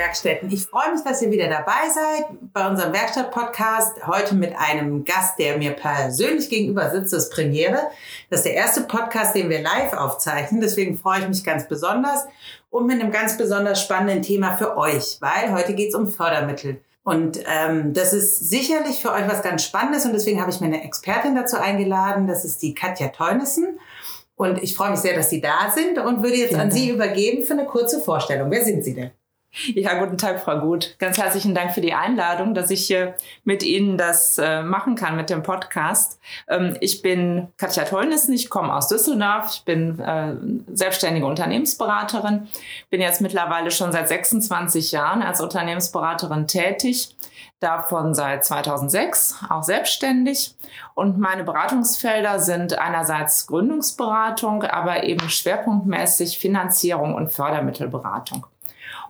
Werkstätten. Ich freue mich, dass ihr wieder dabei seid bei unserem Werkstatt-Podcast. Heute mit einem Gast, der mir persönlich gegenüber sitzt, das Premiere. Das ist der erste Podcast, den wir live aufzeichnen. Deswegen freue ich mich ganz besonders und mit einem ganz besonders spannenden Thema für euch, weil heute geht es um Fördermittel. Und ähm, das ist sicherlich für euch was ganz Spannendes und deswegen habe ich mir eine Expertin dazu eingeladen. Das ist die Katja Teunissen. Und ich freue mich sehr, dass Sie da sind und würde jetzt an Sie übergeben für eine kurze Vorstellung. Wer sind Sie denn? Ja, guten Tag, Frau Gut. Ganz herzlichen Dank für die Einladung, dass ich hier mit Ihnen das äh, machen kann mit dem Podcast. Ähm, ich bin Katja Tollnissen, ich komme aus Düsseldorf, ich bin äh, selbstständige Unternehmensberaterin, bin jetzt mittlerweile schon seit 26 Jahren als Unternehmensberaterin tätig davon seit 2006 auch selbstständig. Und meine Beratungsfelder sind einerseits Gründungsberatung, aber eben schwerpunktmäßig Finanzierung und Fördermittelberatung.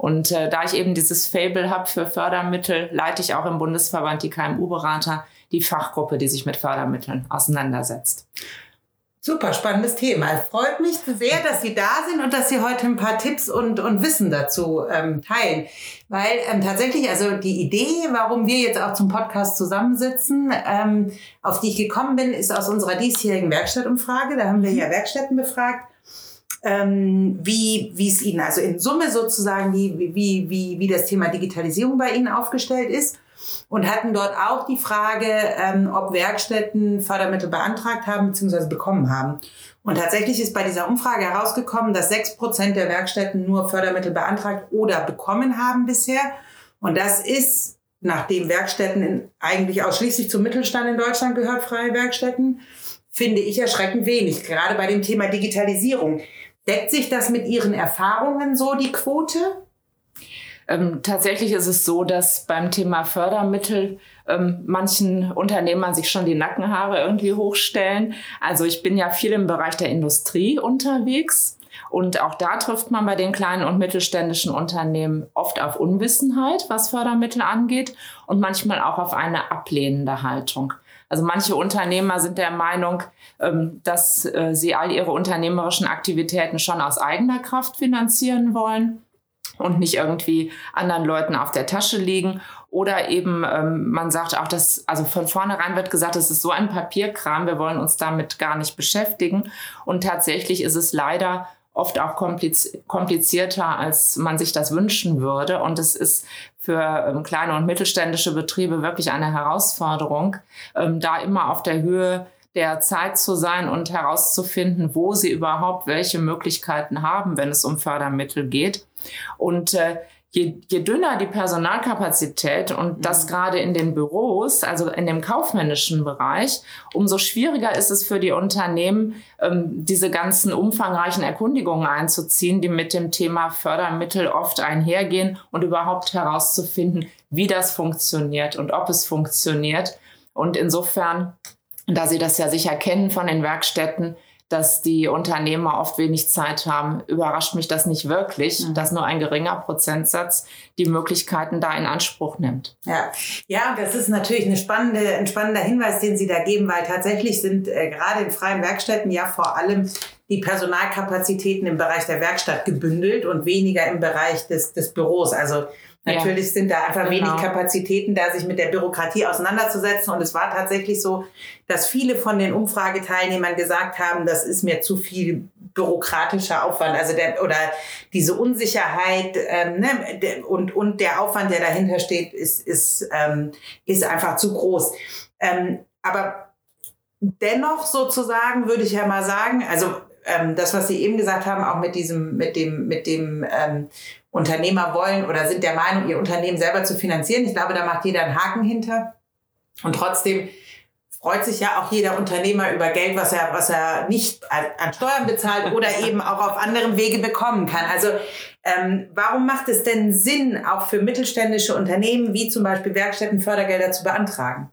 Und äh, da ich eben dieses Fable habe für Fördermittel, leite ich auch im Bundesverband die KMU-Berater, die Fachgruppe, die sich mit Fördermitteln auseinandersetzt. Super spannendes Thema. Es freut mich sehr, dass Sie da sind und dass Sie heute ein paar Tipps und, und Wissen dazu ähm, teilen. Weil ähm, tatsächlich, also die Idee, warum wir jetzt auch zum Podcast zusammensitzen, ähm, auf die ich gekommen bin, ist aus unserer diesjährigen Werkstattumfrage. Da haben wir ja Werkstätten befragt, ähm, wie wie es Ihnen, also in Summe sozusagen, wie, wie, wie, wie das Thema Digitalisierung bei Ihnen aufgestellt ist und hatten dort auch die Frage, ähm, ob Werkstätten Fördermittel beantragt haben bzw. bekommen haben. Und tatsächlich ist bei dieser Umfrage herausgekommen, dass sechs Prozent der Werkstätten nur Fördermittel beantragt oder bekommen haben bisher. Und das ist, nachdem Werkstätten in, eigentlich ausschließlich zum Mittelstand in Deutschland gehört, freie Werkstätten, finde ich erschreckend wenig, gerade bei dem Thema Digitalisierung. Deckt sich das mit Ihren Erfahrungen so, die Quote? Ähm, tatsächlich ist es so, dass beim Thema Fördermittel ähm, manchen Unternehmern sich schon die Nackenhaare irgendwie hochstellen. Also ich bin ja viel im Bereich der Industrie unterwegs. Und auch da trifft man bei den kleinen und mittelständischen Unternehmen oft auf Unwissenheit, was Fördermittel angeht und manchmal auch auf eine ablehnende Haltung. Also manche Unternehmer sind der Meinung, ähm, dass äh, sie all ihre unternehmerischen Aktivitäten schon aus eigener Kraft finanzieren wollen und nicht irgendwie anderen Leuten auf der Tasche liegen. Oder eben, ähm, man sagt auch, dass, also von vornherein wird gesagt, es ist so ein Papierkram, wir wollen uns damit gar nicht beschäftigen. Und tatsächlich ist es leider oft auch kompliz komplizierter, als man sich das wünschen würde. Und es ist für ähm, kleine und mittelständische Betriebe wirklich eine Herausforderung, ähm, da immer auf der Höhe der Zeit zu sein und herauszufinden, wo sie überhaupt welche Möglichkeiten haben, wenn es um Fördermittel geht. Und äh, je, je dünner die Personalkapazität und mhm. das gerade in den Büros, also in dem kaufmännischen Bereich, umso schwieriger ist es für die Unternehmen, ähm, diese ganzen umfangreichen Erkundigungen einzuziehen, die mit dem Thema Fördermittel oft einhergehen und überhaupt herauszufinden, wie das funktioniert und ob es funktioniert. Und insofern da Sie das ja sicher kennen von den Werkstätten, dass die Unternehmer oft wenig Zeit haben, überrascht mich das nicht wirklich, mhm. dass nur ein geringer Prozentsatz die Möglichkeiten da in Anspruch nimmt. Ja, ja, das ist natürlich eine spannende, ein spannender Hinweis, den Sie da geben, weil tatsächlich sind äh, gerade in freien Werkstätten ja vor allem die Personalkapazitäten im Bereich der Werkstatt gebündelt und weniger im Bereich des, des Büros. Also Natürlich ja. sind da einfach genau. wenig Kapazitäten, da sich mit der Bürokratie auseinanderzusetzen. Und es war tatsächlich so, dass viele von den Umfrageteilnehmern gesagt haben, das ist mir zu viel bürokratischer Aufwand, also der oder diese Unsicherheit ähm, ne, und und der Aufwand, der dahinter steht, ist ist ähm, ist einfach zu groß. Ähm, aber dennoch sozusagen würde ich ja mal sagen, also ähm, das, was Sie eben gesagt haben, auch mit diesem, mit dem, mit dem ähm, Unternehmer wollen oder sind der Meinung, ihr Unternehmen selber zu finanzieren. Ich glaube, da macht jeder einen Haken hinter. Und trotzdem freut sich ja auch jeder Unternehmer über Geld, was er, was er nicht an Steuern bezahlt oder eben auch auf anderem Wege bekommen kann. Also ähm, warum macht es denn Sinn, auch für mittelständische Unternehmen wie zum Beispiel Werkstätten Fördergelder zu beantragen?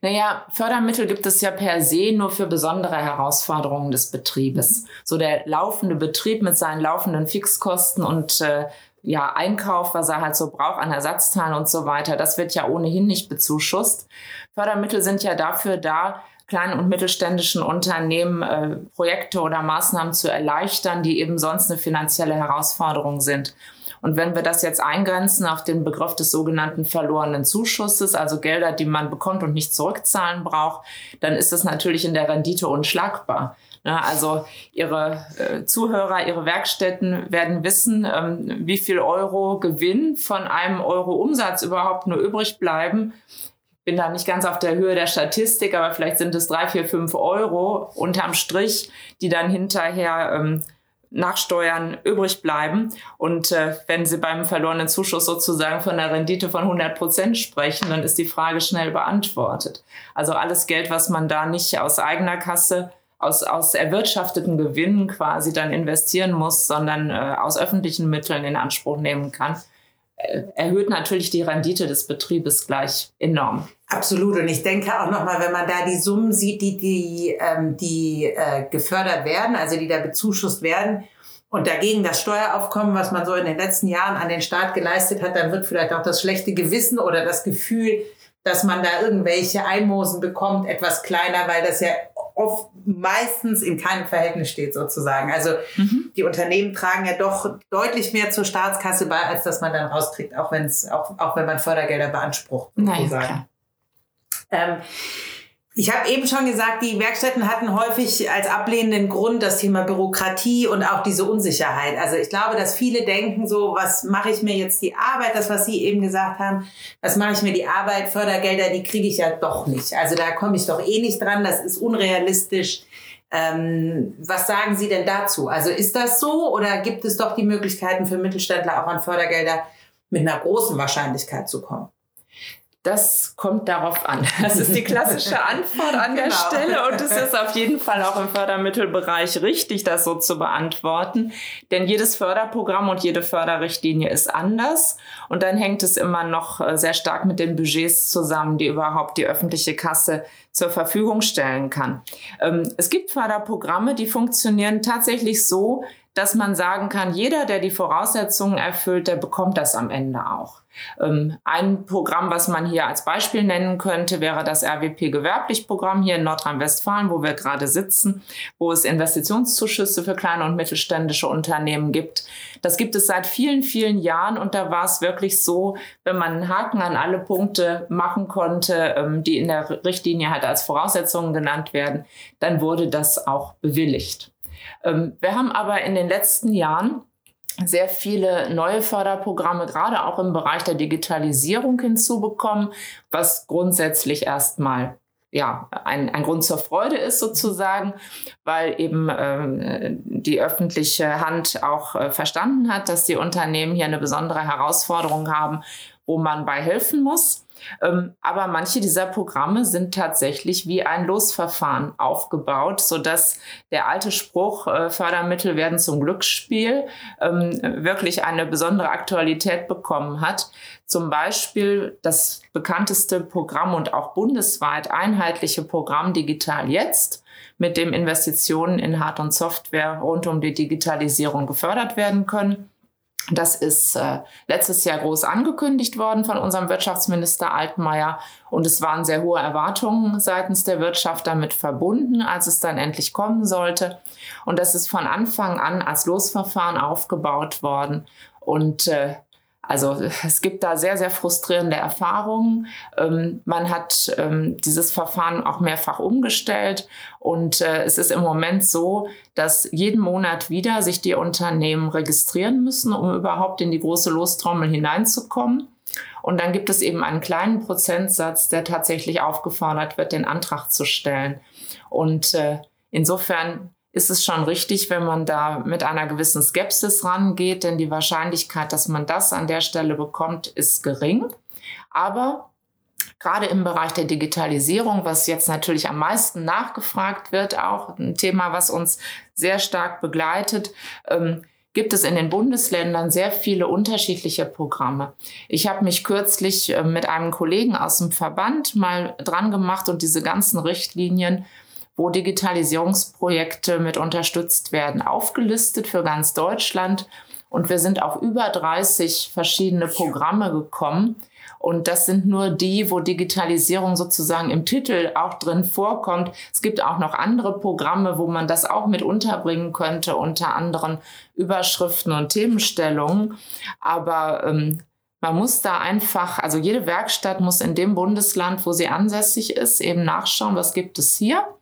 Naja, Fördermittel gibt es ja per se nur für besondere Herausforderungen des Betriebes. So der laufende Betrieb mit seinen laufenden Fixkosten und äh, ja, Einkauf, was er halt so braucht an Ersatzteilen und so weiter, das wird ja ohnehin nicht bezuschusst. Fördermittel sind ja dafür da, kleinen und mittelständischen Unternehmen äh, Projekte oder Maßnahmen zu erleichtern, die eben sonst eine finanzielle Herausforderung sind. Und wenn wir das jetzt eingrenzen auf den Begriff des sogenannten verlorenen Zuschusses, also Gelder, die man bekommt und nicht zurückzahlen braucht, dann ist es natürlich in der Rendite unschlagbar. Ne, also Ihre äh, Zuhörer, Ihre Werkstätten werden wissen, ähm, wie viel Euro Gewinn von einem Euro Umsatz überhaupt nur übrig bleiben. Ich bin da nicht ganz auf der Höhe der Statistik, aber vielleicht sind es drei, vier, fünf Euro unterm Strich, die dann hinterher ähm, nach Steuern übrig bleiben. Und äh, wenn Sie beim verlorenen Zuschuss sozusagen von einer Rendite von 100 Prozent sprechen, dann ist die Frage schnell beantwortet. Also alles Geld, was man da nicht aus eigener Kasse aus, aus erwirtschafteten Gewinnen quasi dann investieren muss, sondern äh, aus öffentlichen Mitteln in Anspruch nehmen kann, äh, erhöht natürlich die Rendite des Betriebes gleich enorm. Absolut. Und ich denke auch nochmal, wenn man da die Summen sieht, die, die, ähm, die äh, gefördert werden, also die da bezuschusst werden, und dagegen das Steueraufkommen, was man so in den letzten Jahren an den Staat geleistet hat, dann wird vielleicht auch das schlechte Gewissen oder das Gefühl, dass man da irgendwelche Einmosen bekommt, etwas kleiner, weil das ja oft meistens in keinem Verhältnis steht sozusagen. Also mhm. die Unternehmen tragen ja doch deutlich mehr zur Staatskasse bei, als dass man dann rauskriegt, auch wenn es auch, auch wenn man Fördergelder beansprucht. Sozusagen. Naja, ähm, ich habe eben schon gesagt, die Werkstätten hatten häufig als ablehnenden Grund das Thema Bürokratie und auch diese Unsicherheit. Also ich glaube, dass viele denken so, was mache ich mir jetzt die Arbeit, das, was Sie eben gesagt haben, was mache ich mir die Arbeit, Fördergelder, die kriege ich ja doch nicht. Also da komme ich doch eh nicht dran, das ist unrealistisch. Ähm, was sagen Sie denn dazu? Also ist das so oder gibt es doch die Möglichkeiten für Mittelständler auch an Fördergelder mit einer großen Wahrscheinlichkeit zu kommen? Das kommt darauf an. Das ist die klassische Antwort an der genau. Stelle und es ist auf jeden Fall auch im Fördermittelbereich richtig, das so zu beantworten. Denn jedes Förderprogramm und jede Förderrichtlinie ist anders und dann hängt es immer noch äh, sehr stark mit den Budgets zusammen, die überhaupt die öffentliche Kasse zur Verfügung stellen kann. Ähm, es gibt Förderprogramme, die funktionieren tatsächlich so, dass man sagen kann, jeder, der die Voraussetzungen erfüllt, der bekommt das am Ende auch. Ähm, ein Programm, was man hier als Beispiel nennen könnte, wäre das RWP Gewerblich Programm hier in Nordrhein-Westfalen, wo wir gerade sitzen, wo es Investitionszuschüsse für kleine und mittelständische Unternehmen gibt. Das gibt es seit vielen, vielen Jahren und da war es wirklich so, wenn man einen Haken an alle Punkte machen konnte, ähm, die in der Richtlinie halt als Voraussetzungen genannt werden, dann wurde das auch bewilligt. Ähm, wir haben aber in den letzten Jahren sehr viele neue Förderprogramme, gerade auch im Bereich der Digitalisierung hinzubekommen, was grundsätzlich erstmal ja, ein, ein Grund zur Freude ist sozusagen, weil eben ähm, die öffentliche Hand auch äh, verstanden hat, dass die Unternehmen hier eine besondere Herausforderung haben, wo man bei helfen muss. Ähm, aber manche dieser Programme sind tatsächlich wie ein Losverfahren aufgebaut, sodass der alte Spruch, äh, Fördermittel werden zum Glücksspiel, ähm, wirklich eine besondere Aktualität bekommen hat. Zum Beispiel das bekannteste Programm und auch bundesweit einheitliche Programm Digital Jetzt, mit dem Investitionen in Hard- und Software rund um die Digitalisierung gefördert werden können das ist äh, letztes Jahr groß angekündigt worden von unserem Wirtschaftsminister Altmaier und es waren sehr hohe Erwartungen seitens der Wirtschaft damit verbunden, als es dann endlich kommen sollte. Und das ist von Anfang an als Losverfahren aufgebaut worden und äh, also es gibt da sehr, sehr frustrierende Erfahrungen. Ähm, man hat ähm, dieses Verfahren auch mehrfach umgestellt und äh, es ist im Moment so, dass jeden Monat wieder sich die Unternehmen registrieren müssen, um überhaupt in die große Lostrommel hineinzukommen. Und dann gibt es eben einen kleinen Prozentsatz, der tatsächlich aufgefordert wird, den Antrag zu stellen. Und äh, insofern ist es schon richtig, wenn man da mit einer gewissen Skepsis rangeht, denn die Wahrscheinlichkeit, dass man das an der Stelle bekommt, ist gering. Aber gerade im Bereich der Digitalisierung, was jetzt natürlich am meisten nachgefragt wird, auch ein Thema, was uns sehr stark begleitet, ähm, gibt es in den Bundesländern sehr viele unterschiedliche Programme. Ich habe mich kürzlich äh, mit einem Kollegen aus dem Verband mal dran gemacht und diese ganzen Richtlinien wo Digitalisierungsprojekte mit unterstützt werden, aufgelistet für ganz Deutschland. Und wir sind auf über 30 verschiedene Programme gekommen. Und das sind nur die, wo Digitalisierung sozusagen im Titel auch drin vorkommt. Es gibt auch noch andere Programme, wo man das auch mit unterbringen könnte, unter anderen Überschriften und Themenstellungen. Aber ähm, man muss da einfach, also jede Werkstatt muss in dem Bundesland, wo sie ansässig ist, eben nachschauen, was gibt es hier.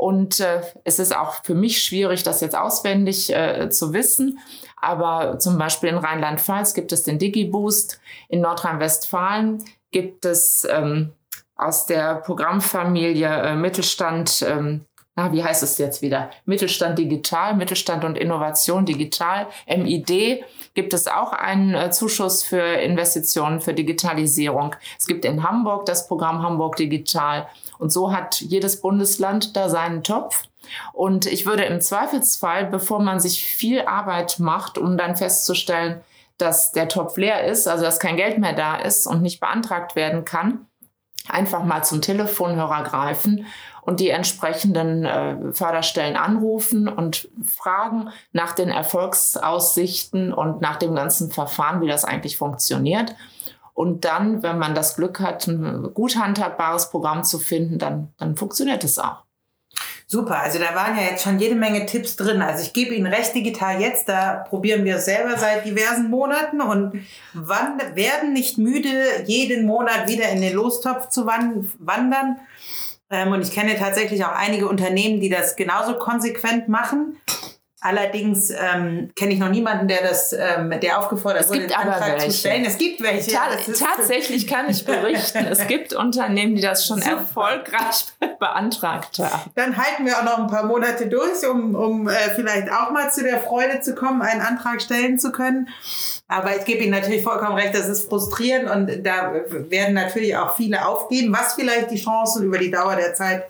Und äh, es ist auch für mich schwierig, das jetzt auswendig äh, zu wissen. Aber zum Beispiel in Rheinland-Pfalz gibt es den DigiBoost. In Nordrhein-Westfalen gibt es ähm, aus der Programmfamilie äh, Mittelstand, ähm, na, wie heißt es jetzt wieder? Mittelstand Digital, Mittelstand und Innovation Digital, MID, gibt es auch einen äh, Zuschuss für Investitionen für Digitalisierung. Es gibt in Hamburg das Programm Hamburg Digital. Und so hat jedes Bundesland da seinen Topf. Und ich würde im Zweifelsfall, bevor man sich viel Arbeit macht, um dann festzustellen, dass der Topf leer ist, also dass kein Geld mehr da ist und nicht beantragt werden kann, einfach mal zum Telefonhörer greifen und die entsprechenden äh, Förderstellen anrufen und fragen nach den Erfolgsaussichten und nach dem ganzen Verfahren, wie das eigentlich funktioniert. Und dann, wenn man das Glück hat, ein gut handhabbares Programm zu finden, dann, dann funktioniert es auch. Super, also da waren ja jetzt schon jede Menge Tipps drin. Also ich gebe Ihnen recht digital jetzt, da probieren wir es selber seit diversen Monaten und wann, werden nicht müde, jeden Monat wieder in den Lostopf zu wandern. Ähm, und ich kenne tatsächlich auch einige Unternehmen, die das genauso konsequent machen. Allerdings ähm, kenne ich noch niemanden, der das, ähm, der aufgefordert wurde, den Antrag welche. zu stellen. Es gibt welche. Ta tatsächlich kann ich berichten, es gibt Unternehmen, die das schon Super. erfolgreich beantragt haben. Dann halten wir auch noch ein paar Monate durch, um, um äh, vielleicht auch mal zu der Freude zu kommen, einen Antrag stellen zu können. Aber ich gebe Ihnen natürlich vollkommen recht, das ist frustrierend und da werden natürlich auch viele aufgeben, was vielleicht die Chancen über die Dauer der Zeit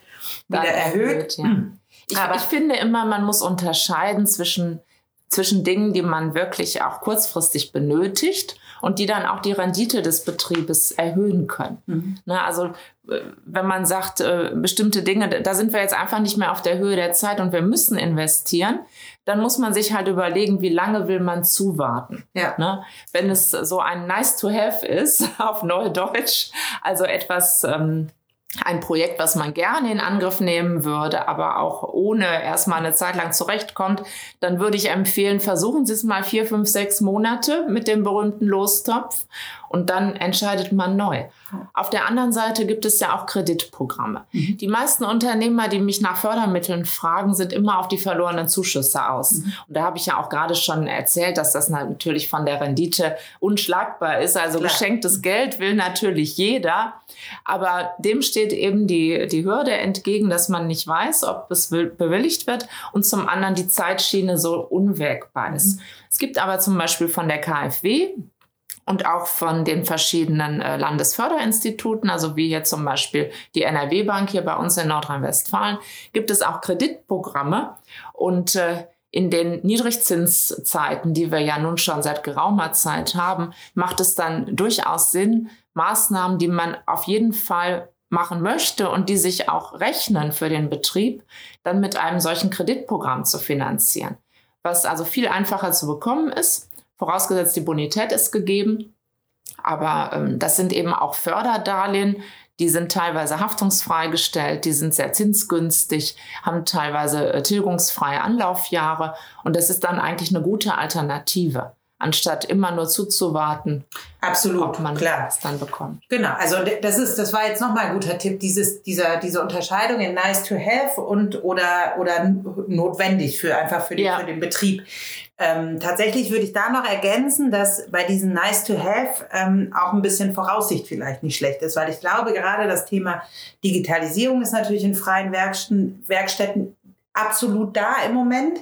wieder erhöht. erhöht ja. Ich, ich finde immer, man muss unterscheiden zwischen, zwischen Dingen, die man wirklich auch kurzfristig benötigt und die dann auch die Rendite des Betriebes erhöhen können. Mhm. Na, also äh, wenn man sagt, äh, bestimmte Dinge, da sind wir jetzt einfach nicht mehr auf der Höhe der Zeit und wir müssen investieren, dann muss man sich halt überlegen, wie lange will man zuwarten. Ja. Ne? Wenn es so ein Nice to Have ist, auf Neudeutsch, also etwas ähm, ein Projekt, was man gerne in Angriff nehmen würde, aber auch ohne erstmal eine Zeit lang zurechtkommt, dann würde ich empfehlen, versuchen Sie es mal vier, fünf, sechs Monate mit dem berühmten Lostopf und dann entscheidet man neu. Auf der anderen Seite gibt es ja auch Kreditprogramme. Mhm. Die meisten Unternehmer, die mich nach Fördermitteln fragen, sind immer auf die verlorenen Zuschüsse aus. Mhm. Und da habe ich ja auch gerade schon erzählt, dass das natürlich von der Rendite unschlagbar ist. Also Klar. geschenktes Geld will natürlich jeder. Aber dem steht eben die, die Hürde entgegen, dass man nicht weiß, ob es bewilligt wird und zum anderen die Zeitschiene so unwägbar ist. Mhm. Es gibt aber zum Beispiel von der KfW, und auch von den verschiedenen äh, Landesförderinstituten, also wie hier zum Beispiel die NRW Bank hier bei uns in Nordrhein-Westfalen, gibt es auch Kreditprogramme und äh, in den Niedrigzinszeiten, die wir ja nun schon seit geraumer Zeit haben, macht es dann durchaus Sinn, Maßnahmen, die man auf jeden Fall machen möchte und die sich auch rechnen für den Betrieb, dann mit einem solchen Kreditprogramm zu finanzieren. Was also viel einfacher zu bekommen ist vorausgesetzt die Bonität ist gegeben. Aber ähm, das sind eben auch Förderdarlehen, die sind teilweise haftungsfrei gestellt, die sind sehr zinsgünstig, haben teilweise äh, tilgungsfreie Anlaufjahre und das ist dann eigentlich eine gute Alternative anstatt immer nur zuzuwarten, Absolut, ob man klar. es dann bekommt. Genau, also das ist, das war jetzt nochmal ein guter Tipp, dieses, dieser, diese Unterscheidung in nice to have und oder, oder notwendig für einfach für, die, ja. für den Betrieb. Ähm, tatsächlich würde ich da noch ergänzen, dass bei diesen nice to have ähm, auch ein bisschen Voraussicht vielleicht nicht schlecht ist, weil ich glaube, gerade das Thema Digitalisierung ist natürlich in freien Werkstätten, Werkstätten absolut da im Moment.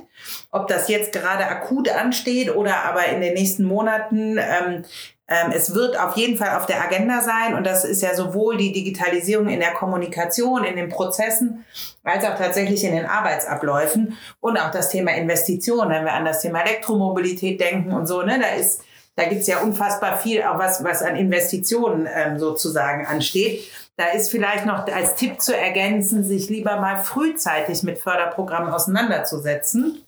Ob das jetzt gerade akut ansteht oder aber in den nächsten Monaten. Ähm, ähm, es wird auf jeden Fall auf der Agenda sein und das ist ja sowohl die Digitalisierung in der Kommunikation, in den Prozessen, als auch tatsächlich in den Arbeitsabläufen und auch das Thema Investition, wenn wir an das Thema Elektromobilität denken und so, ne, da ist da gibt's ja unfassbar viel, auch was, was an Investitionen ähm, sozusagen ansteht. Da ist vielleicht noch als Tipp zu ergänzen, sich lieber mal frühzeitig mit Förderprogrammen auseinanderzusetzen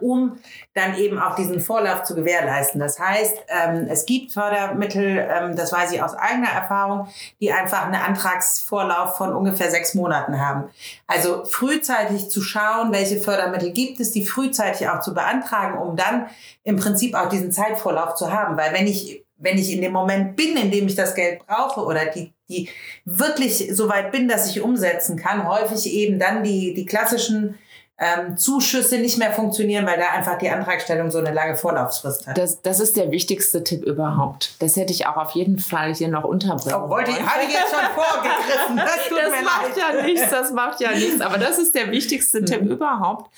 um dann eben auch diesen Vorlauf zu gewährleisten. Das heißt, ähm, es gibt Fördermittel, ähm, das weiß ich aus eigener Erfahrung, die einfach einen Antragsvorlauf von ungefähr sechs Monaten haben. Also frühzeitig zu schauen, welche Fördermittel gibt es, die frühzeitig auch zu beantragen, um dann im Prinzip auch diesen Zeitvorlauf zu haben. Weil wenn ich wenn ich in dem Moment bin, in dem ich das Geld brauche oder die, die wirklich so weit bin, dass ich umsetzen kann, häufig eben dann die, die klassischen ähm, Zuschüsse nicht mehr funktionieren, weil da einfach die Antragstellung so eine lange Vorlaufsfrist hat. Das, das ist der wichtigste Tipp überhaupt. Das hätte ich auch auf jeden Fall hier noch unterbringen oh, wollte ich, hatte ich jetzt schon vorgegriffen. Das, tut das mir macht leid. ja nichts, das macht ja nichts. Aber das ist der wichtigste Tipp Mhm. überhaupt,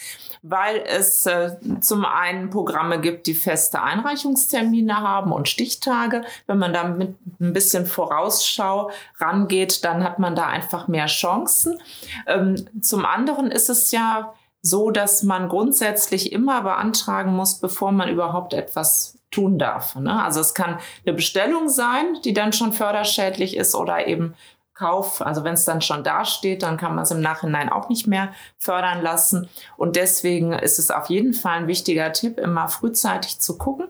weil es äh, zum einen Programme gibt, die feste Einreichungstermine haben und Stichtage. Wenn man da mit ein bisschen Vorausschau rangeht, dann hat man da einfach mehr Chancen. Ähm, zum anderen ist es ja so, dass man grundsätzlich immer beantragen muss, bevor man überhaupt etwas tun darf. Ne? Also es kann eine Bestellung sein, die dann schon förderschädlich ist oder eben Kauf. Also wenn es dann schon dasteht, dann kann man es im Nachhinein auch nicht mehr fördern lassen. Und deswegen ist es auf jeden Fall ein wichtiger Tipp, immer frühzeitig zu gucken.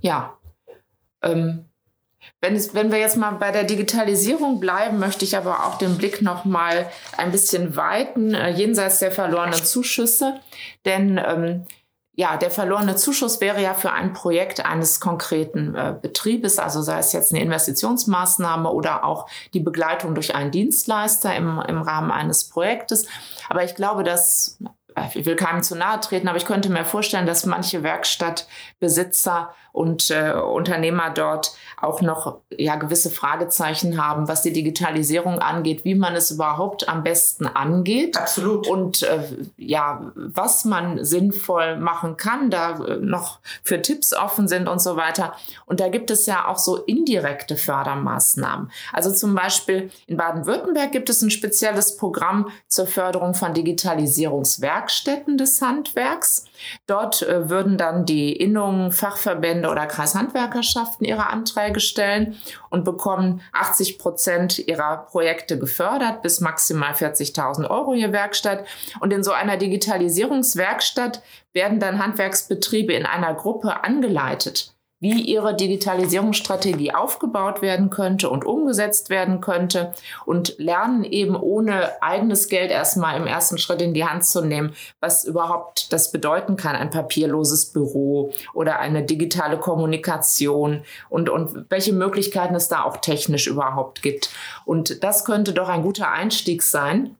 Ja. Ähm, wenn, es, wenn wir jetzt mal bei der Digitalisierung bleiben, möchte ich aber auch den Blick noch mal ein bisschen weiten, äh, jenseits der verlorenen Zuschüsse. Denn ähm, ja, der verlorene Zuschuss wäre ja für ein Projekt eines konkreten äh, Betriebes, also sei es jetzt eine Investitionsmaßnahme oder auch die Begleitung durch einen Dienstleister im, im Rahmen eines Projektes. Aber ich glaube, dass, ich will keinem zu nahe treten, aber ich könnte mir vorstellen, dass manche Werkstattbesitzer und äh, Unternehmer dort auch noch ja gewisse Fragezeichen haben, was die Digitalisierung angeht, wie man es überhaupt am besten angeht. Absolut. Und äh, ja, was man sinnvoll machen kann, da äh, noch für Tipps offen sind und so weiter. Und da gibt es ja auch so indirekte Fördermaßnahmen. Also zum Beispiel in Baden-Württemberg gibt es ein spezielles Programm zur Förderung von Digitalisierungswerkstätten des Handwerks. Dort äh, würden dann die Innungen, Fachverbände oder Kreishandwerkerschaften ihre Anträge stellen und bekommen 80 Prozent ihrer Projekte gefördert bis maximal 40.000 Euro je Werkstatt. Und in so einer Digitalisierungswerkstatt werden dann Handwerksbetriebe in einer Gruppe angeleitet wie ihre Digitalisierungsstrategie aufgebaut werden könnte und umgesetzt werden könnte und lernen eben ohne eigenes Geld erstmal im ersten Schritt in die Hand zu nehmen, was überhaupt das bedeuten kann, ein papierloses Büro oder eine digitale Kommunikation und, und welche Möglichkeiten es da auch technisch überhaupt gibt. Und das könnte doch ein guter Einstieg sein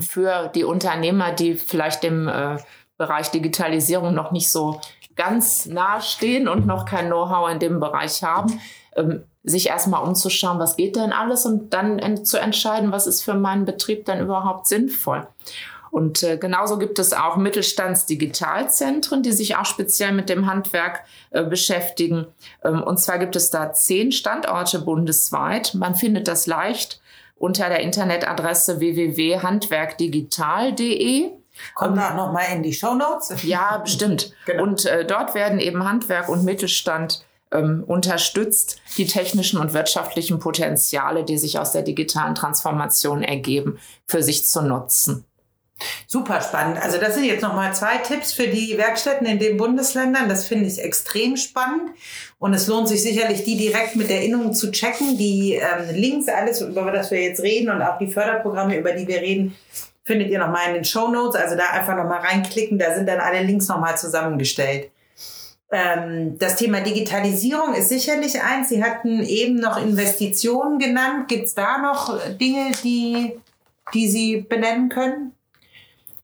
für die Unternehmer, die vielleicht dem äh, Bereich Digitalisierung noch nicht so ganz nahe stehen und noch kein Know-how in dem Bereich haben, ähm, sich erstmal umzuschauen, was geht denn alles und dann en zu entscheiden, was ist für meinen Betrieb dann überhaupt sinnvoll. Und äh, genauso gibt es auch Mittelstandsdigitalzentren, die sich auch speziell mit dem Handwerk äh, beschäftigen. Ähm, und zwar gibt es da zehn Standorte bundesweit. Man findet das leicht unter der Internetadresse www.handwerkdigital.de. Kommt auch noch mal in die Show Notes. Ja, bestimmt. Genau. Und äh, dort werden eben Handwerk und Mittelstand ähm, unterstützt, die technischen und wirtschaftlichen Potenziale, die sich aus der digitalen Transformation ergeben, für sich zu nutzen. Super spannend. Also das sind jetzt nochmal zwei Tipps für die Werkstätten in den Bundesländern. Das finde ich extrem spannend. Und es lohnt sich sicherlich, die direkt mit der Innung zu checken. Die ähm, Links, alles, über das wir jetzt reden und auch die Förderprogramme, über die wir reden, findet ihr nochmal in den Show Notes. Also da einfach nochmal reinklicken. Da sind dann alle Links nochmal zusammengestellt. Ähm, das Thema Digitalisierung ist sicherlich eins. Sie hatten eben noch Investitionen genannt. Gibt es da noch Dinge, die, die Sie benennen können?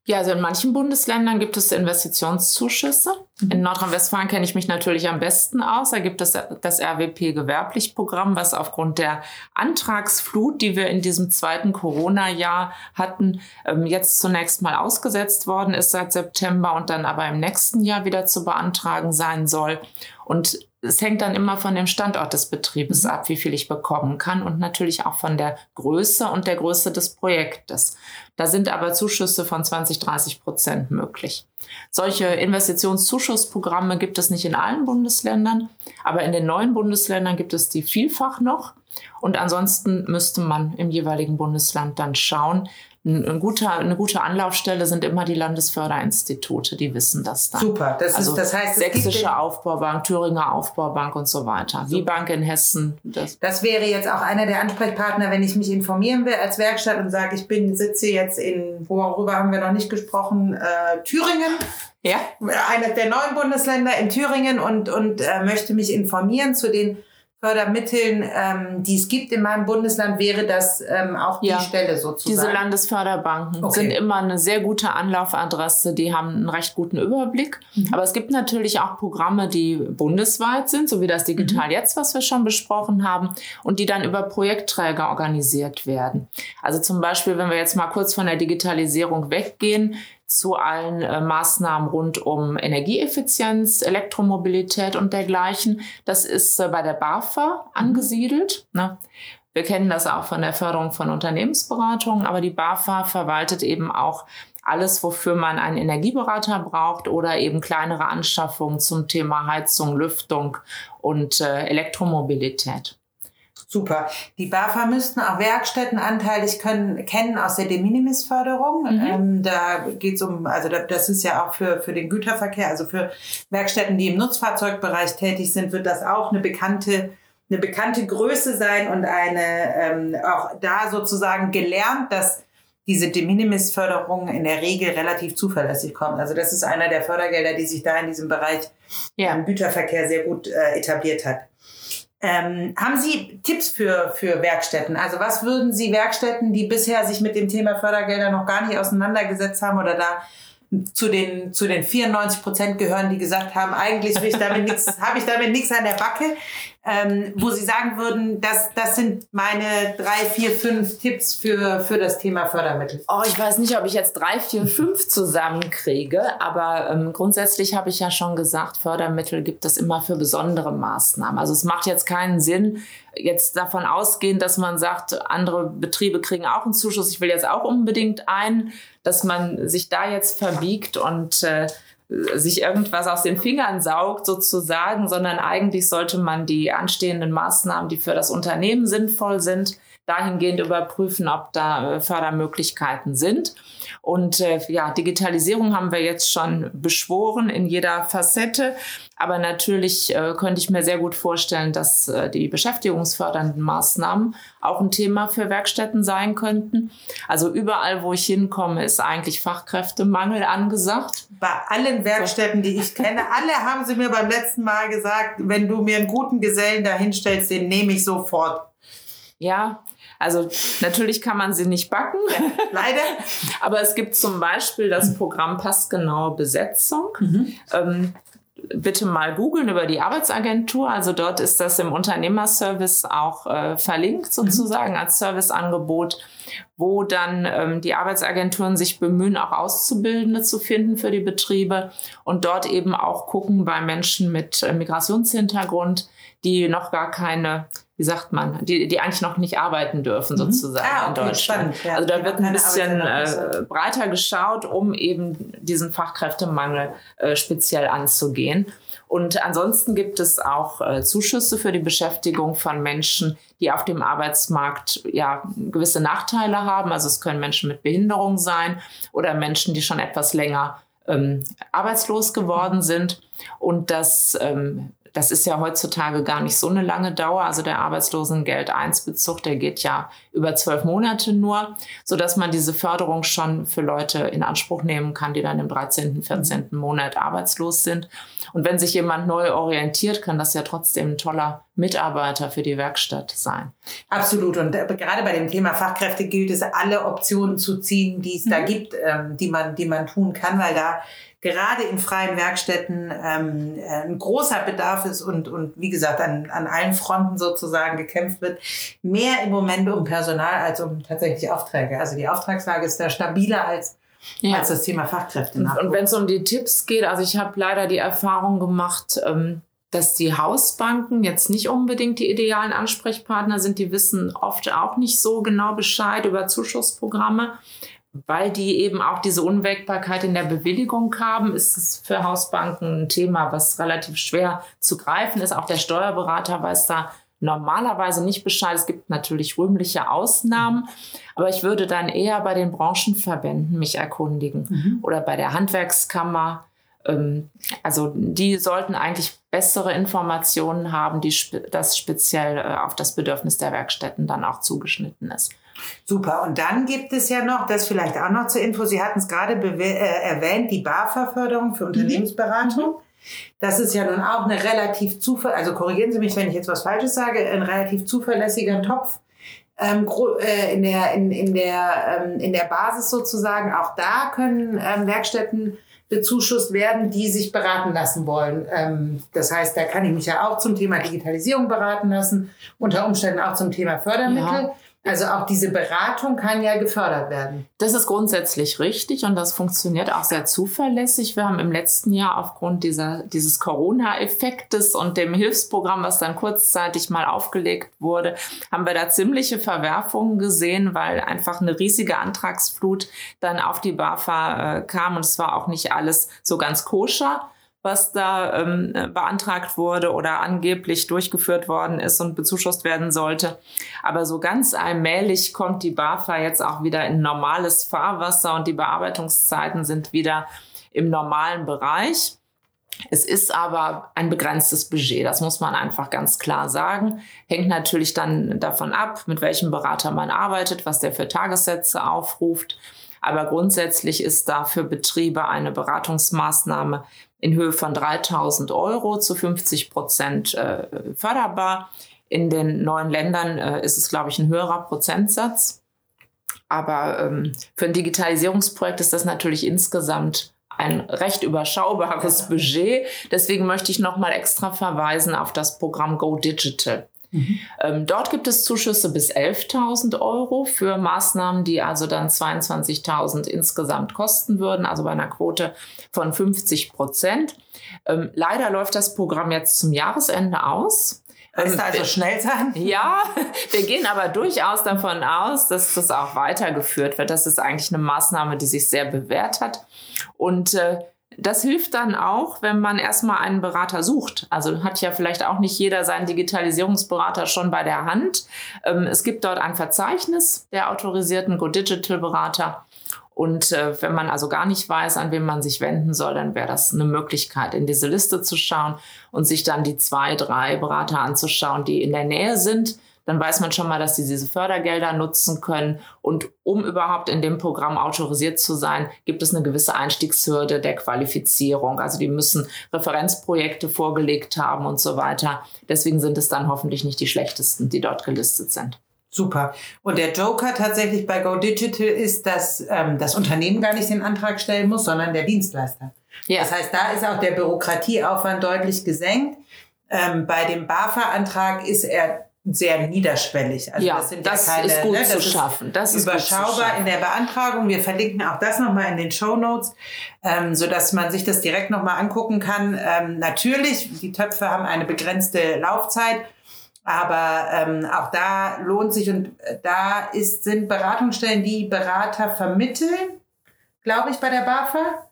Ja, also in manchen Bundesländern gibt es Investitionszuschüsse. In Nordrhein-Westfalen kenne ich mich natürlich am besten aus. Da gibt es das RWP-Gewerblich-Programm, was aufgrund der Antragsflut, die wir in diesem zweiten Corona-Jahr hatten, ähm, jetzt zunächst mal ausgesetzt worden ist seit September und dann aber im nächsten Jahr wieder zu beantragen sein soll. Und es hängt dann immer von dem Standort des Betriebes Mhm. ab, wie viel ich bekommen kann und natürlich auch von der Größe und der Größe des Projektes. Da sind aber Zuschüsse von 20, 30 Prozent möglich. Solche Investitionszuschussprogramme gibt es nicht in allen Bundesländern, aber in den neuen Bundesländern gibt es die vielfach noch. Und ansonsten müsste man im jeweiligen Bundesland dann schauen, ein guter, eine gute Anlaufstelle sind immer die Landesförderinstitute, die wissen das dann. Super, das, also ist, das heißt, Sächsische Aufbaubank, Thüringer Aufbaubank und so weiter. Wie Bank in Hessen. Das. das wäre jetzt auch einer der Ansprechpartner, wenn ich mich informieren will als Werkstatt und sage, ich bin, sitze jetzt in, worüber haben wir noch nicht gesprochen, äh, Thüringen. Ja. Einer der neuen Bundesländer in Thüringen und, und äh, möchte mich informieren zu den Fördermitteln, ähm, die es gibt in meinem Bundesland, wäre das ähm, auch die ja, Stelle sozusagen. Diese Landesförderbanken okay. sind immer eine sehr gute Anlaufadresse, die haben einen recht guten Überblick. Mhm. Aber es gibt natürlich auch Programme, die bundesweit sind, so wie das Digital mhm. Jetzt, was wir schon besprochen haben, und die dann über Projektträger organisiert werden. Also zum Beispiel, wenn wir jetzt mal kurz von der Digitalisierung weggehen, zu allen äh, Maßnahmen rund um Energieeffizienz, Elektromobilität und dergleichen. Das ist äh, bei der BAFA angesiedelt. Ne? Wir kennen das auch von der Förderung von Unternehmensberatungen, aber die BAFA verwaltet eben auch alles, wofür man einen Energieberater braucht oder eben kleinere Anschaffungen zum Thema Heizung, Lüftung und äh, Elektromobilität. Super. Die BAFA müssten auch Werkstätten anteilig können, kennen aus der De Minimis-Förderung. Mhm. Ähm, da geht es um, also das ist ja auch für, für den Güterverkehr, also für Werkstätten, die im Nutzfahrzeugbereich tätig sind, wird das auch eine bekannte eine bekannte Größe sein und eine ähm, auch da sozusagen gelernt, dass diese De Minimis-Förderung in der Regel relativ zuverlässig kommt. Also das ist einer der Fördergelder, die sich da in diesem Bereich ja. im Güterverkehr sehr gut äh, etabliert hat. Ähm, haben Sie Tipps für, für Werkstätten? Also was würden Sie Werkstätten, die bisher sich mit dem Thema Fördergelder noch gar nicht auseinandergesetzt haben oder da zu den, zu den 94 Prozent gehören, die gesagt haben, eigentlich habe ich damit nichts an der Backe ähm, wo Sie sagen würden, das, das sind meine drei, vier, fünf Tipps für, für das Thema Fördermittel? Oh, ich weiß nicht, ob ich jetzt drei, vier, fünf zusammenkriege, aber ähm, grundsätzlich habe ich ja schon gesagt, Fördermittel gibt es immer für besondere Maßnahmen. Also es macht jetzt keinen Sinn, jetzt davon ausgehend, dass man sagt, andere Betriebe kriegen auch einen Zuschuss, ich will jetzt auch unbedingt einen, dass man sich da jetzt verbiegt und äh, sich irgendwas aus den Fingern saugt sozusagen, sondern eigentlich sollte man die anstehenden Maßnahmen, die für das Unternehmen sinnvoll sind, dahingehend überprüfen, ob da äh, Fördermöglichkeiten sind. Und äh, ja, Digitalisierung haben wir jetzt schon beschworen in jeder Facette. Aber natürlich äh, könnte ich mir sehr gut vorstellen, dass äh, die beschäftigungsfördernden Maßnahmen auch ein Thema für Werkstätten sein könnten. Also überall, wo ich hinkomme, ist eigentlich Fachkräftemangel angesagt. Bei allen Werkstätten, die ich kenne, alle haben sie mir beim letzten Mal gesagt, wenn du mir einen guten Gesellen dahinstellst, den nehme ich sofort. Ja, also natürlich kann man sie nicht backen. Leider. Aber es gibt zum Beispiel das Programm Passgenaue Besetzung. Mhm. Ähm, bitte mal googeln über die Arbeitsagentur. Also dort ist das im Unternehmerservice auch äh, verlinkt sozusagen mhm. als Serviceangebot, wo dann ähm, die Arbeitsagenturen sich bemühen, auch Auszubildende zu finden für die Betriebe und dort eben auch gucken bei Menschen mit äh, Migrationshintergrund, die noch gar keine wie sagt man, die, die eigentlich noch nicht arbeiten dürfen, mhm. sozusagen ah, okay, in Deutschland. Ja, also da wird ein bisschen äh, breiter geschaut, um eben diesen Fachkräftemangel äh, speziell anzugehen. Und ansonsten gibt es auch äh, Zuschüsse für die Beschäftigung von Menschen, die auf dem Arbeitsmarkt ja gewisse Nachteile haben. Also es können Menschen mit Behinderung sein oder Menschen, die schon etwas länger ähm, arbeitslos geworden sind. Und das ähm, das ist ja heutzutage gar nicht so eine lange Dauer. Also der Arbeitslosengeld 1 Bezug, der geht ja über zwölf Monate nur, so dass man diese Förderung schon für Leute in Anspruch nehmen kann, die dann im 13., 14. Monat arbeitslos sind. Und wenn sich jemand neu orientiert, kann das ja trotzdem ein toller Mitarbeiter für die Werkstatt sein. Absolut. Und äh, gerade bei dem Thema Fachkräfte gilt es, alle Optionen zu ziehen, die es mhm. da gibt, ähm, die man, die man tun kann, weil da gerade in freien Werkstätten ähm, ein großer Bedarf ist und, und wie gesagt an, an allen Fronten sozusagen gekämpft wird, mehr im Moment um Personal als um tatsächlich Aufträge. Also die Auftragslage ist da stabiler als ja. als das Thema Fachkräfte. Und, und wenn es um die Tipps geht, also ich habe leider die Erfahrung gemacht, ähm, dass die Hausbanken jetzt nicht unbedingt die idealen Ansprechpartner sind. Die wissen oft auch nicht so genau Bescheid über Zuschussprogramme weil die eben auch diese Unwägbarkeit in der Bewilligung haben, ist es für Hausbanken ein Thema, was relativ schwer zu greifen ist. Auch der Steuerberater weiß da normalerweise nicht Bescheid. Es gibt natürlich rühmliche Ausnahmen, aber ich würde dann eher bei den Branchenverbänden mich erkundigen mhm. oder bei der Handwerkskammer. Ähm, also die sollten eigentlich bessere Informationen haben, die das speziell äh, auf das Bedürfnis der Werkstätten dann auch zugeschnitten ist. Super. Und dann gibt es ja noch, das vielleicht auch noch zur Info, Sie hatten es gerade äh, erwähnt, die BAFA-Förderung für. Unternehmensberatung. Mhm. Das ist ja nun auch eine relativ zuverlässige, also korrigieren Sie mich, wenn ich jetzt was Falsches sage, ein relativ zuverlässiger Topf ähm, äh, in, der, in, in, der, ähm, in der Basis sozusagen. Auch da können ähm, Werkstätten bezuschusst werden, die sich beraten lassen wollen. Ähm, das heißt, da kann ich mich ja auch zum Thema Digitalisierung beraten lassen, unter Umständen auch zum Thema Fördermittel. Ja. Also auch diese Beratung kann ja gefördert werden. Das ist grundsätzlich richtig und das funktioniert auch sehr zuverlässig. Wir haben im letzten Jahr aufgrund dieser, dieses Corona-Effektes und dem Hilfsprogramm, was dann kurzzeitig mal aufgelegt wurde, haben wir da ziemliche Verwerfungen gesehen, weil einfach eine riesige Antragsflut dann auf die BAFA äh, kam und es war auch nicht alles so ganz koscher was da ähm, beantragt wurde oder angeblich durchgeführt worden ist und bezuschusst werden sollte. Aber so ganz allmählich kommt die BAFA jetzt auch wieder in normales Fahrwasser und die Bearbeitungszeiten sind wieder im normalen Bereich. Es ist aber ein begrenztes Budget, das muss man einfach ganz klar sagen. Hängt natürlich dann davon ab, mit welchem Berater man arbeitet, was der für Tagessätze aufruft. Aber grundsätzlich ist da für Betriebe eine Beratungsmaßnahme in Höhe von 3000 Euro zu 50 Prozent äh, förderbar. In den neuen Ländern äh, ist es, glaube ich, ein höherer Prozentsatz. Aber ähm, für ein Digitalisierungsprojekt ist das natürlich insgesamt ein recht überschaubares Budget. Deswegen möchte ich nochmal extra verweisen auf das Programm Go Digital. Mhm. Ähm, dort gibt es Zuschüsse bis 11.000 Euro für Maßnahmen, die also dann 22.000 insgesamt kosten würden, also bei einer Quote von 50 Prozent. Ähm, leider läuft das Programm jetzt zum Jahresende aus. Ist also schnell sein? Ja, wir gehen aber durchaus davon aus, dass das auch weitergeführt wird. Das ist eigentlich eine Maßnahme, die sich sehr bewährt hat. Und äh, das hilft dann auch, wenn man erstmal einen Berater sucht. Also hat ja vielleicht auch nicht jeder seinen Digitalisierungsberater schon bei der Hand. Ähm, es gibt dort ein Verzeichnis der autorisierten Go Digital Berater. Und äh, wenn man also gar nicht weiß, an wen man sich wenden soll, dann wäre das eine Möglichkeit, in diese Liste zu schauen und sich dann die zwei, drei Berater anzuschauen, die in der Nähe sind dann weiß man schon mal, dass sie diese Fördergelder nutzen können. Und um überhaupt in dem Programm autorisiert zu sein, gibt es eine gewisse Einstiegshürde der Qualifizierung. Also die müssen Referenzprojekte vorgelegt haben und so weiter. Deswegen sind es dann hoffentlich nicht die schlechtesten, die dort gelistet sind. Super. Und der Joker tatsächlich bei Go Digital ist, dass ähm, das Unternehmen gar nicht den Antrag stellen muss, sondern der Dienstleister. Ja. Das heißt, da ist auch der Bürokratieaufwand deutlich gesenkt. Ähm, bei dem BAFA-Antrag ist er sehr niederschwellig. Also ja, das, sind das ja keine, ist gut ne, das zu schaffen. Das ist überschaubar in der Beantragung. Wir verlinken auch das nochmal in den Show Notes, ähm, so dass man sich das direkt nochmal angucken kann. Ähm, natürlich, die Töpfe haben eine begrenzte Laufzeit. Aber ähm, auch da lohnt sich und äh, da ist, sind Beratungsstellen, die Berater vermitteln, glaube ich, bei der BAFA.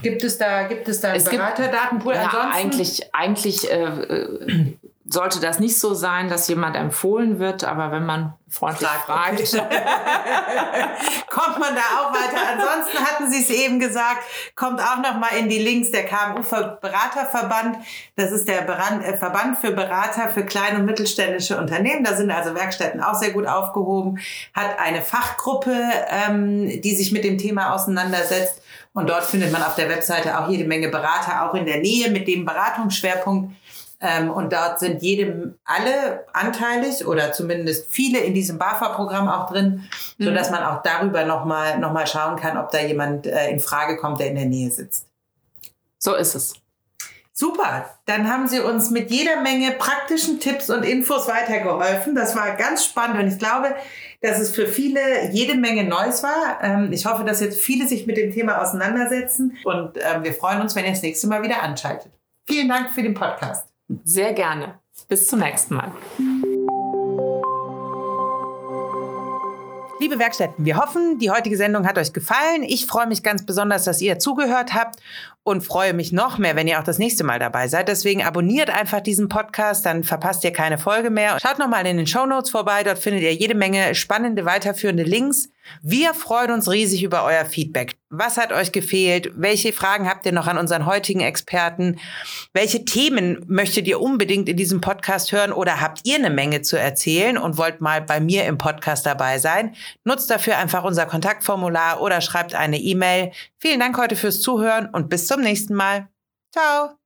Gibt es da, gibt es da einen Beraterdatenpool? Ja, eigentlich, eigentlich äh, äh sollte das nicht so sein, dass jemand empfohlen wird, aber wenn man freundlich fragt, fragt kommt man da auch weiter. Ansonsten hatten Sie es eben gesagt, kommt auch noch mal in die Links der KMU Beraterverband. Das ist der äh, Verband für Berater für kleine und mittelständische Unternehmen. Da sind also Werkstätten auch sehr gut aufgehoben. Hat eine Fachgruppe, ähm, die sich mit dem Thema auseinandersetzt. Und dort findet man auf der Webseite auch jede Menge Berater, auch in der Nähe mit dem Beratungsschwerpunkt ähm, und dort sind jedem alle anteilig oder zumindest viele in diesem BAFA-Programm auch drin, mhm. so dass man auch darüber nochmal noch mal schauen kann, ob da jemand äh, in Frage kommt, der in der Nähe sitzt. So ist es. Super, dann haben Sie uns mit jeder Menge praktischen Tipps und Infos weitergeholfen. Das war ganz spannend und ich glaube, dass es für viele jede Menge Neues war. Ähm, ich hoffe, dass jetzt viele sich mit dem Thema auseinandersetzen und ähm, wir freuen uns, wenn ihr das nächste Mal wieder anschaltet. Vielen Dank für den Podcast. Sehr gerne. Bis zum nächsten Mal. Liebe Werkstätten, wir hoffen, die heutige Sendung hat euch gefallen. Ich freue mich ganz besonders, dass ihr zugehört habt und freue mich noch mehr, wenn ihr auch das nächste Mal dabei seid. Deswegen abonniert einfach diesen Podcast, dann verpasst ihr keine Folge mehr. Schaut nochmal in den Show Notes vorbei, dort findet ihr jede Menge spannende, weiterführende Links. Wir freuen uns riesig über euer Feedback. Was hat euch gefehlt? Welche Fragen habt ihr noch an unseren heutigen Experten? Welche Themen möchtet ihr unbedingt in diesem Podcast hören oder habt ihr eine Menge zu erzählen und wollt mal bei mir im Podcast dabei sein? Nutzt dafür einfach unser Kontaktformular oder schreibt eine E-Mail. Vielen Dank heute fürs Zuhören und bis zum nächsten Mal. Ciao!